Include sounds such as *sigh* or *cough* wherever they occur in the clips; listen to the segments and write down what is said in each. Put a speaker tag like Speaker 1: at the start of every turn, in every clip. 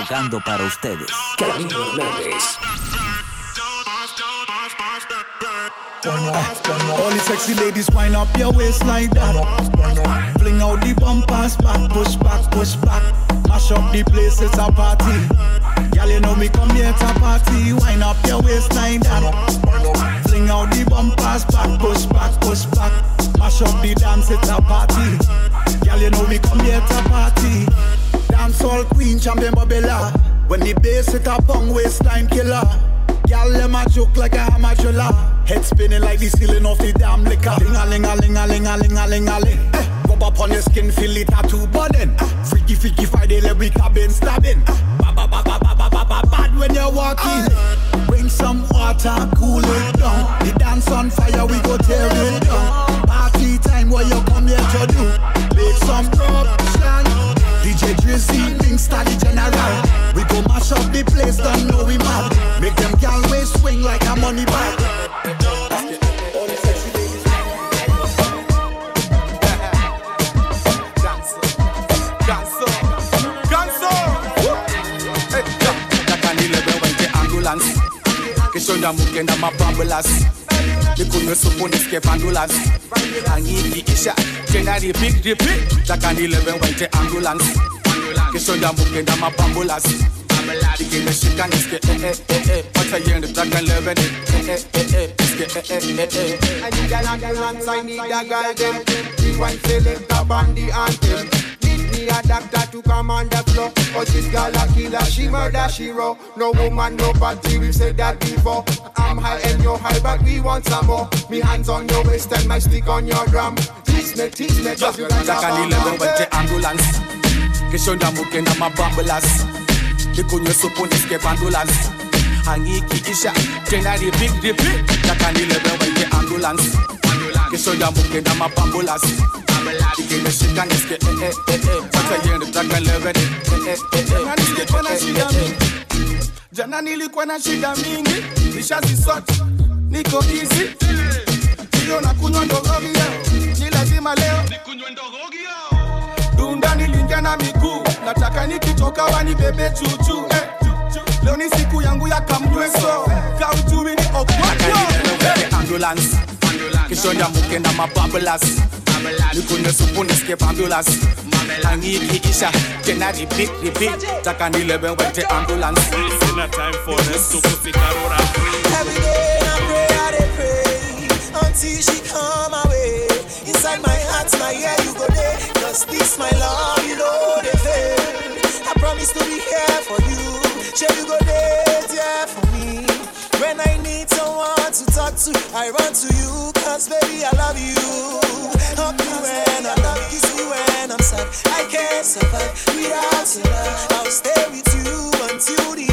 Speaker 1: tocando para ustedes. Camilo Hernández.
Speaker 2: All the sexy ladies wind up your waist like that. Fling out the bumpers, back, push back, push back. Mash up the place, it's a party. Girl, you know me come here to party. Wind up your waist like that. Fling out the bumpers, back, push back, push back. Mash up the dance, it's a party. Girl, you know me come here to party. Dance all queen, champion Babylon. When the bass hit a bong waistline killer. Girl, them a joke like a hammer Head spinning like the ceiling of the damn liquor. Ling a ling a ling a ling a ling a ling a ling. Eh, rub up on your skin, feel it tattoo burning. Eh, freaky freaky Friday, let we cabin stabbing. Eh, ba ba ba ba ba ba ba ba bad when you're walking. Bring some water, cool it down. The dance on fire, we go tear it down. Party time, what you come here to do? Make some trouble. DJ Drizzy, King Study General. We go mash up the place, don't know we mad. Make them gal waist swing like a money bag.
Speaker 3: Que son da muke na mapambulas Mikono supone escape ambulance Angiki isha Jenari big repeat Takani 11 wente ambulance Kishonda muke na mapambulas Dike na shika niske eh eh eh eh. Wata yende takan 11 eh eh eh eh. Niske eh eh eh eh
Speaker 4: I need an ambulance, I need a girl them The one select a bandy anthem Need me a doctor to come on the floor Cause this girl a killer, she murder, she raw. No woman, no party, we said that before. I'm high and you're high, but we want some more. Me hands on your waist and my stick on your drum. Tease me, tease me, cause you got
Speaker 3: Takani 11 wente ambulance Question d'amour na mababulas Nikunye supu niske pandulas Hangi kiisha tena ripi ripi Nakanilebe wenge ambulance. Question d'amour na mababulas Dikene shika niske eh eh eh eh. Wata yende takalebe ni eh eh eh eh. Niske kona shida eh, eh, mingi.
Speaker 5: Jana nilikuwa na shida mingi. Nishazisort niko easy. Ndio nakunywa ndorogi leo Ni lazima leo. Nikunywe ndorogi Dunda nilingia na miguu, nataka nikitoka wanibebe chuchu. Eh, leo ni siku yangu ya kamnyweso, kaujui ni
Speaker 3: ambulance. Kishonda muke na mapambulas Mikono supone escape ambulance Angiki isha Jenari big repeat. Takani 11 wente ambulance.
Speaker 6: Sina time for this to pussy karora
Speaker 7: Every day I pray, I pray. Until she come my way. Inside my heart, my yeah, you go there. Cause this my love, you know they fail. I promise to be here for you. Sure you go there, there for me. When I need someone to talk to, I run to you. Cause baby, I love you. Hug me when I love, kiss me when I'm sad. I can't survive without your love. I'll stay with you until the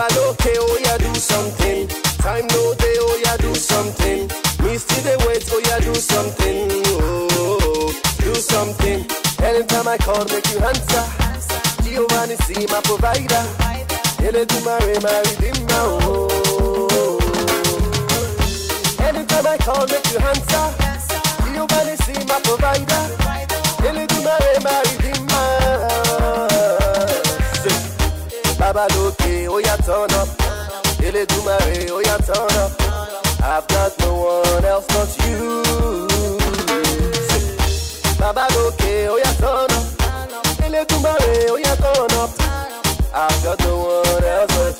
Speaker 8: Baba loke, oh yeah, do something. Time no day, oh yeah, do something. Me still dey wait, oh yeah, do something. Oh, do something. Anytime I call, make you answer. Giovanni, see my provider. Ele tu marry, my redeemer. Oh. Anytime I call, make you answer. Wanna see my provider. Ele do my my. Babadoke, oh yeah, turn up. Ele Dumare, oh yeah, turn up. I've got no one else but you. Babadoke, oh yeah, turn up. Ele Dumare, oh yeah, turn up.
Speaker 9: I've got no one else but you.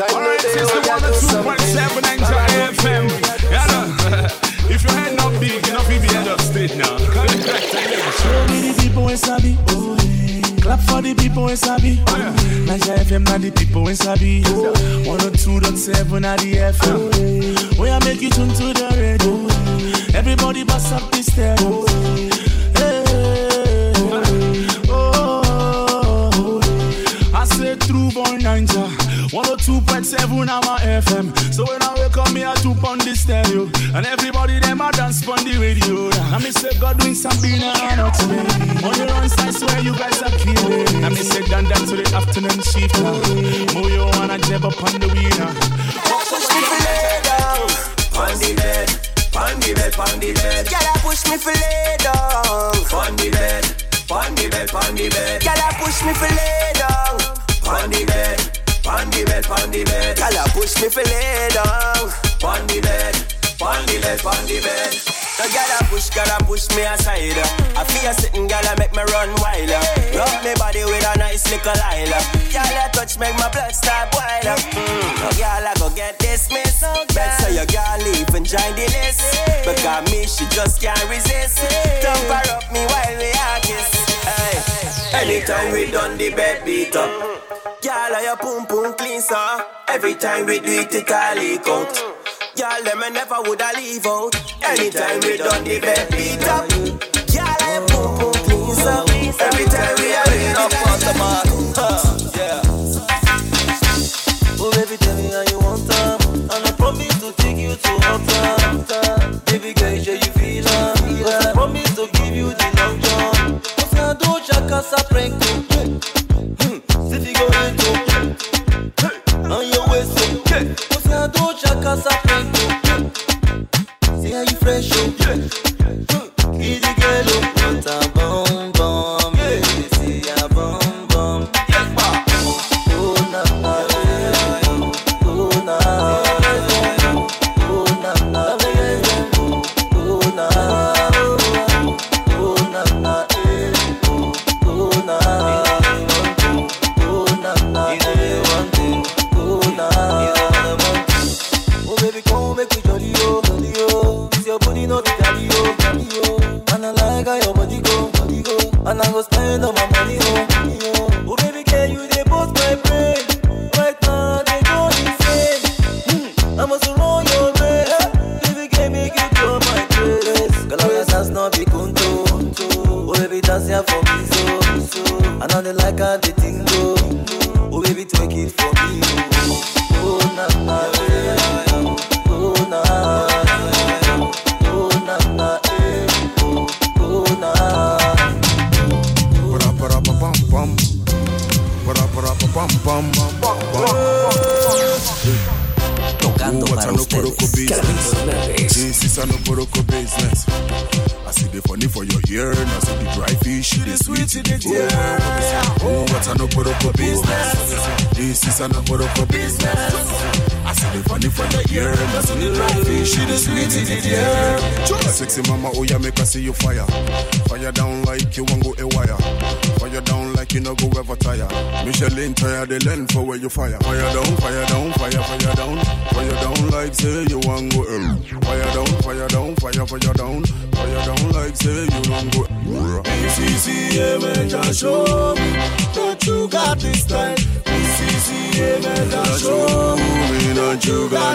Speaker 9: Time
Speaker 10: Alright,
Speaker 9: no day,
Speaker 10: sister,
Speaker 9: oh,
Speaker 10: one
Speaker 9: do
Speaker 10: two
Speaker 9: something.
Speaker 10: point seven FM. Yeah, no. *laughs* if your head not big, you know if you be head up straight now.
Speaker 6: Show me the people in Sabi. Oh, Clap for the people in Sabi. Oh, Niger FM, now the people in Sabi. 102.7 at the FM. Where I make you tune to the radio. Everybody bust up the stereo. Hey, oh, I said true boy Ninja. 102.7 on my FM. So when I wake up, me I two on the stereo. And everybody them a dance on the radio. And me say God doing something and not me. On the run side, swear you guys are killing. And me say done that to the afternoon shift now. Moyo and I jab up on the winner.
Speaker 8: Push me for lay down on the bed, on the bed, on the bed. Girl, I push me for lay down on the bed, on the bed, on the bed. Girl, I push me for lay down on the bed, the bed, on the bed. Girl, I push me for lay down on the bed, on the bed, on the bed. So girl, I push, girl, I push me aside. I feel sitting, girl, I make me run wild. Rub me body with a nice little lila. Girl, I touch, make my blood start boil. Mm. No, girl, I go get dismissed. Bet so your girl leave and join the list. Because me, she just can't resist. Dump her up me while we are kiss. Hey. Anytime we done the bed beat up. Girl, your pum pum clean, sir. Every time we do it, it all leak out. Girl, them I never woulda leave out. Anytime we done the bed beat up. Girl, your pum pum clean, sir. Every time we are in up on the mark. I know like how they think go Oh baby twerk it for me oh na na eh. Oh na Oh na na eh. Oh na
Speaker 5: Ba-da-ba-da-ba-bum-bum. Ba-da-ba-da-ba-bum-bum.
Speaker 11: Tocando
Speaker 5: what
Speaker 11: para
Speaker 5: a no poroko
Speaker 11: ustedes.
Speaker 5: business.
Speaker 11: Carlos
Speaker 5: This is a no poroko business. I see the funny for your ear, I see the dry fish, the sweet in the ear. Oh, what a no poroko business. Oh. This is a no poroko business. Oh. I see the funny for your ear, I see the dry fish, the sweet in the ear. Sexy mama, oh yeah, make I see you fire. Fire down like you want go eh, like you no go ever tire. Michelin tire the length for where you fire. Fire down, fire down, fire, fire down. Fire down like say you want go. Fire down, fire down, fire, fire down. Fire down like say you don't go BCCA man show me that you got this style.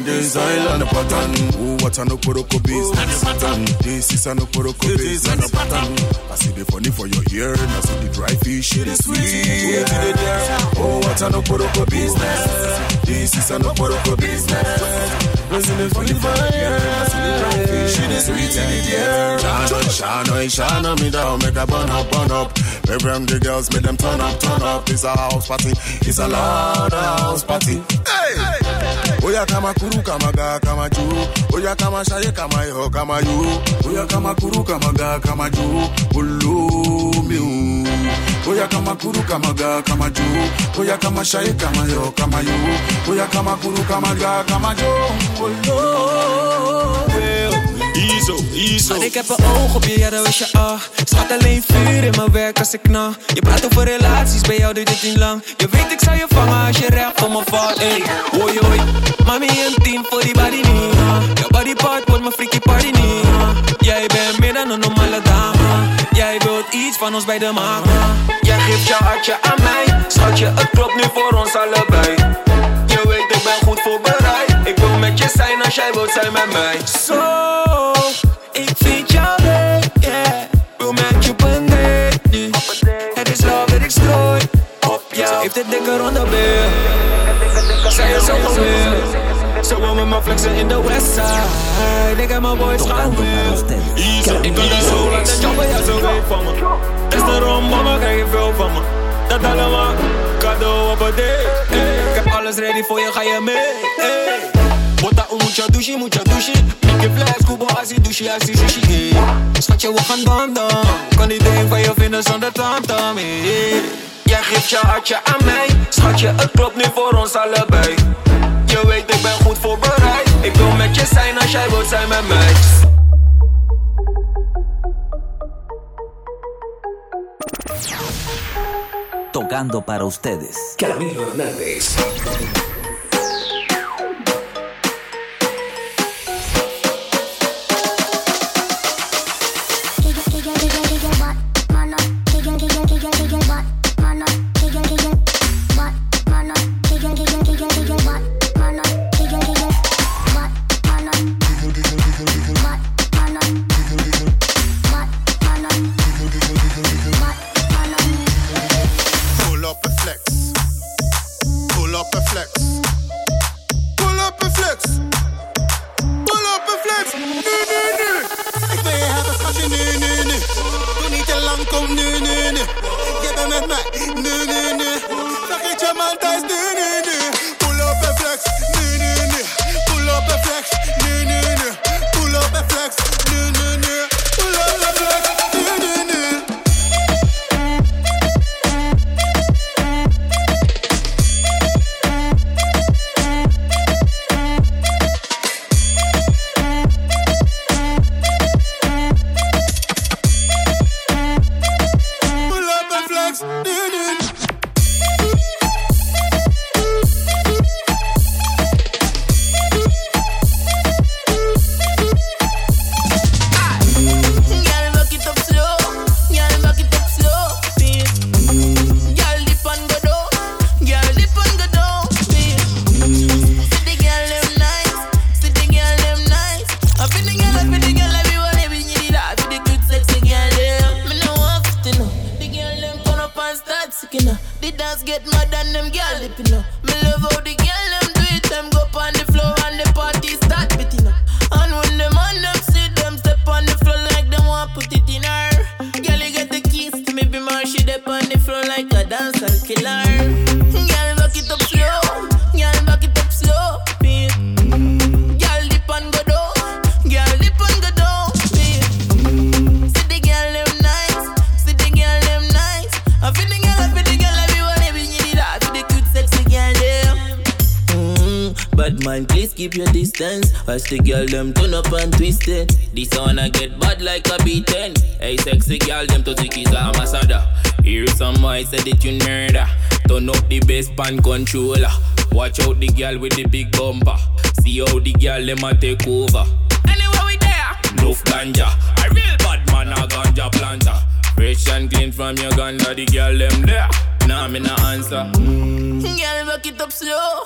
Speaker 5: This style and the pattern. Oh, what a no poroko business. pattern. This is a no poroko business. pattern. I see the funny for your ear, and I see the dry fish, the sweet. Oh, what a no poroko business. This is a no poroko business. I see the funny I see the sweet in the air. Shana, Shana, eh, Shana, me down, make a burn up, burn up. Every the girls make them turn up, turn up. It's a house party, it's a loud house party. Hey! Oh, Oya kama kuru kama ga kama juu Oya kama shaye kama iho kama yu Oya kama kuru kama ga kama juu Ulumi Oya kama kuru kama ga kama juu Oya kama shai kama yo kama you Oya kama kuru kama ga kama jo. Oh
Speaker 12: Iso, Iso. Ik heb een oog op je, ja dat wist je al Schat alleen vuur in mijn werk als ik knal Je praat over relaties, bij jou duurt dit niet lang. Je weet ik zal je vangen als je van ons beiden maken Jij geeft je hartje aan mij. Schatje, het klopt nu voor ons allebei. Je weet ik ben goed voorbereid. Ik wil met je zijn als jij wilt zijn met mij. Zo, ik vind jou leuk, yeah. Wil met je nu. Het is love dat ik strooi op jou. Heeft het dikke ronde Zij is zo weer Wil met me flexen in de westside Ik heb mijn boys gaan weer ik kan de zo laten jobben, ja zo weet van me. Daarom mama krijg je veel van me. Dat allemaal. Cadeau op een date. Ik heb alles ready voor je, ga je mee. Bota un mucha douche, mucha douche Ik flex, kubo als je douche, als je sushi hey. Schatje, we gaan dam dam. Kan die ding van je vinden zonder tam tam hey. Jij geeft je hartje aan mij. Schatje, het klopt nu voor ons allebei Je weet ik ben goed voorbereid Ik wil met je zijn als jij wilt zijn met mij
Speaker 1: Tocando para ustedes.
Speaker 13: Camilo Hernández.
Speaker 14: Distance. Watch the girl them turn up and twist it. This one I get bad like a beaten. Hey, sexy girl, them to is a masada. Hear some boy say the tune murder. Turn up the bass pan controller. Watch out the girl with the big bumper. See how the girl them a take over. Anyway we there, enough ganja. A real bad man a ganja planter. Fresh and clean from your ganja, the girl them there. Nah, me nah answer. Girl, back it up slow.